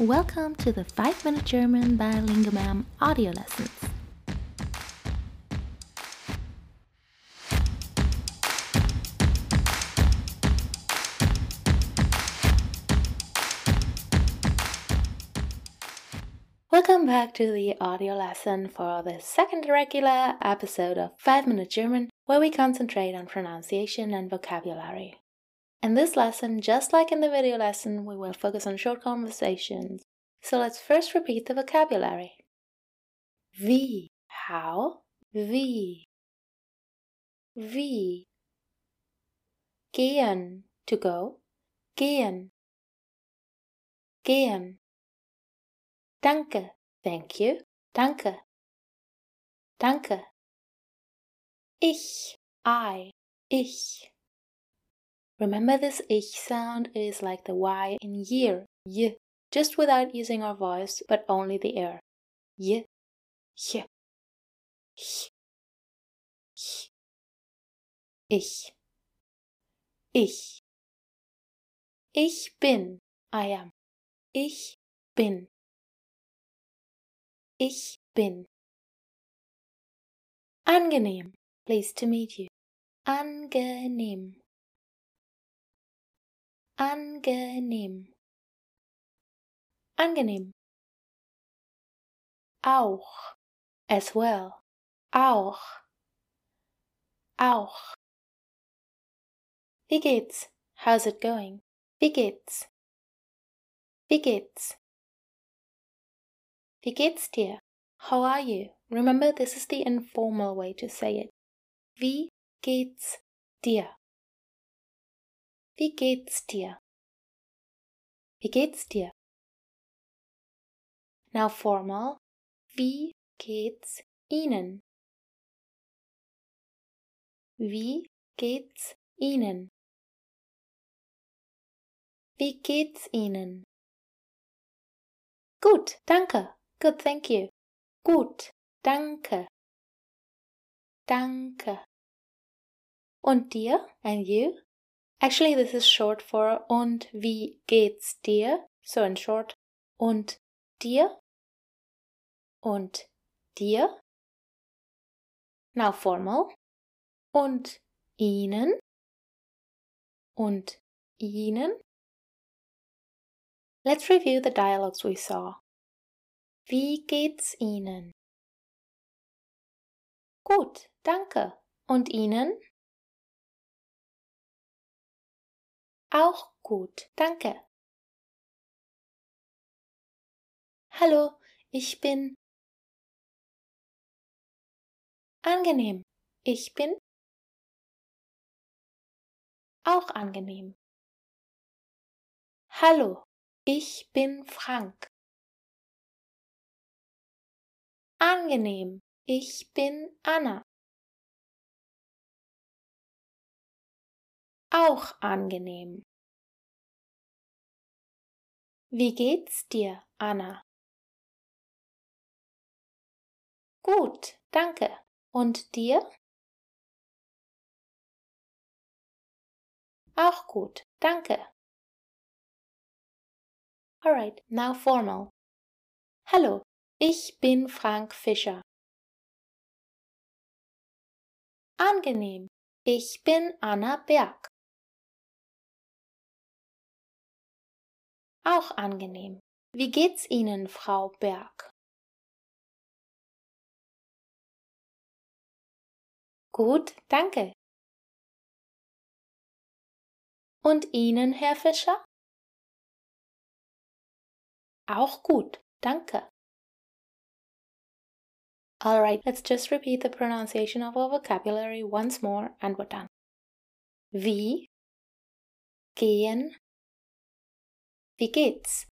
Welcome to the 5 Minute German by Lingomam audio lessons. Welcome back to the audio lesson for the second regular episode of 5 Minute German, where we concentrate on pronunciation and vocabulary. In this lesson, just like in the video lesson, we will focus on short conversations. So let's first repeat the vocabulary. Wie, how, wie. Wie. Gehen, to go, gehen. Gehen. Danke, thank you, danke. Danke. Ich, I, ich. Remember this ich sound is like the y in year, y, just without using our voice, but only the air. Y, y, h. Ich. Ich. Ich bin, I am. Ich bin. Ich bin. Angenehm, pleased to meet you. Angenehm angenehm angenehm auch. As well. Auch. Auch. Wie geht's? How's it going? Wie geht's? Wie geht's? Wie geht's dir? How are you? Remember this is the informal way to say it. Wie geht's dir Wie geht's dir? Wie geht's dir? Now formal. Wie geht's Ihnen? Wie geht's Ihnen? Wie geht's Ihnen? Gut, danke. Good, thank you. Gut, danke. Danke. Und dir? And you? Actually, this is short for und wie geht's dir? So in short, und dir? Und dir? Now formal. Und ihnen? Und ihnen? Let's review the dialogues we saw. Wie geht's Ihnen? Gut, danke. Und Ihnen? Auch gut, danke. Hallo, ich bin angenehm. Ich bin auch angenehm. Hallo, ich bin Frank. Angenehm, ich bin Anna. Auch angenehm. Wie geht's dir, Anna? Gut, danke. Und dir? Auch gut, danke. Alright, now formal. Hallo, ich bin Frank Fischer. Angenehm, ich bin Anna Berg. Auch angenehm. Wie geht's Ihnen, Frau Berg? Gut, danke. Und Ihnen, Herr Fischer? Auch gut, danke. Alright, let's just repeat the pronunciation of our vocabulary once more and we're done. Wie gehen Wie geht's?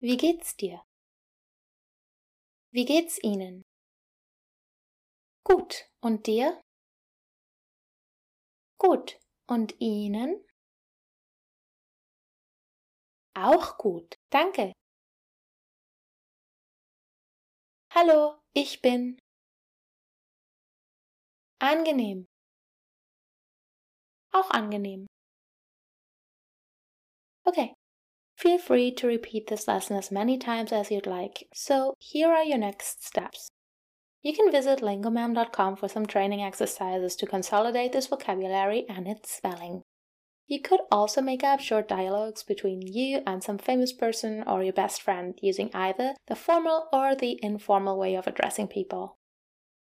Wie geht's dir? Wie geht's Ihnen? Gut. Und dir? Gut. Und Ihnen? Auch gut. Danke. Hallo, ich bin angenehm. Auch angenehm. Okay, Feel free to repeat this lesson as many times as you'd like, so here are your next steps. You can visit lingomam.com for some training exercises to consolidate this vocabulary and its spelling. You could also make up short dialogues between you and some famous person or your best friend using either the formal or the informal way of addressing people.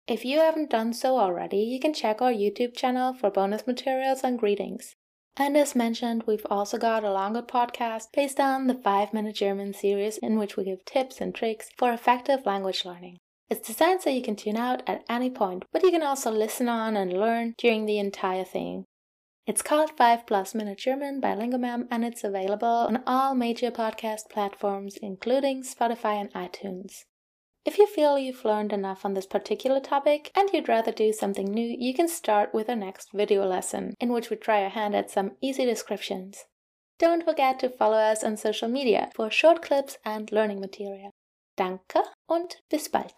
If you haven't done so already, you can check our YouTube channel for bonus materials and greetings. And as mentioned, we've also got a longer podcast based on the 5 Minute German series in which we give tips and tricks for effective language learning. It's designed so you can tune out at any point, but you can also listen on and learn during the entire thing. It's called 5 Plus Minute German by Lingomam and it's available on all major podcast platforms, including Spotify and iTunes. If you feel you've learned enough on this particular topic and you'd rather do something new, you can start with our next video lesson, in which we try our hand at some easy descriptions. Don't forget to follow us on social media for short clips and learning material. Danke und bis bald.